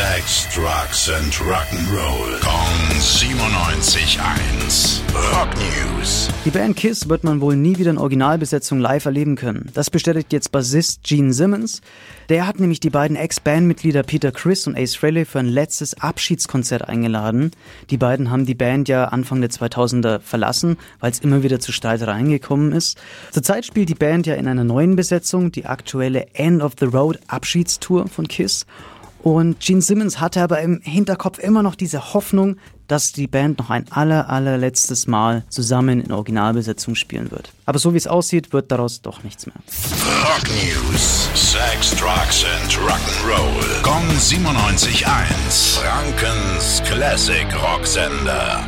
Sex, Drugs and Rock'n'Roll. Kong 97.1. Rock News. Die Band Kiss wird man wohl nie wieder in Originalbesetzung live erleben können. Das bestätigt jetzt Bassist Gene Simmons. Der hat nämlich die beiden Ex-Bandmitglieder Peter Chris und Ace Frehley für ein letztes Abschiedskonzert eingeladen. Die beiden haben die Band ja Anfang der 2000er verlassen, weil es immer wieder zu Streitereien gekommen ist. Zurzeit spielt die Band ja in einer neuen Besetzung, die aktuelle End of the Road Abschiedstour von Kiss. Und Gene Simmons hatte aber im Hinterkopf immer noch diese Hoffnung, dass die Band noch ein aller, allerletztes Mal zusammen in Originalbesetzung spielen wird. Aber so wie es aussieht, wird daraus doch nichts mehr. Rock News. Sex, Drugs and Rock'n'Roll. Kong 97.1. Frankens Classic Rocksender.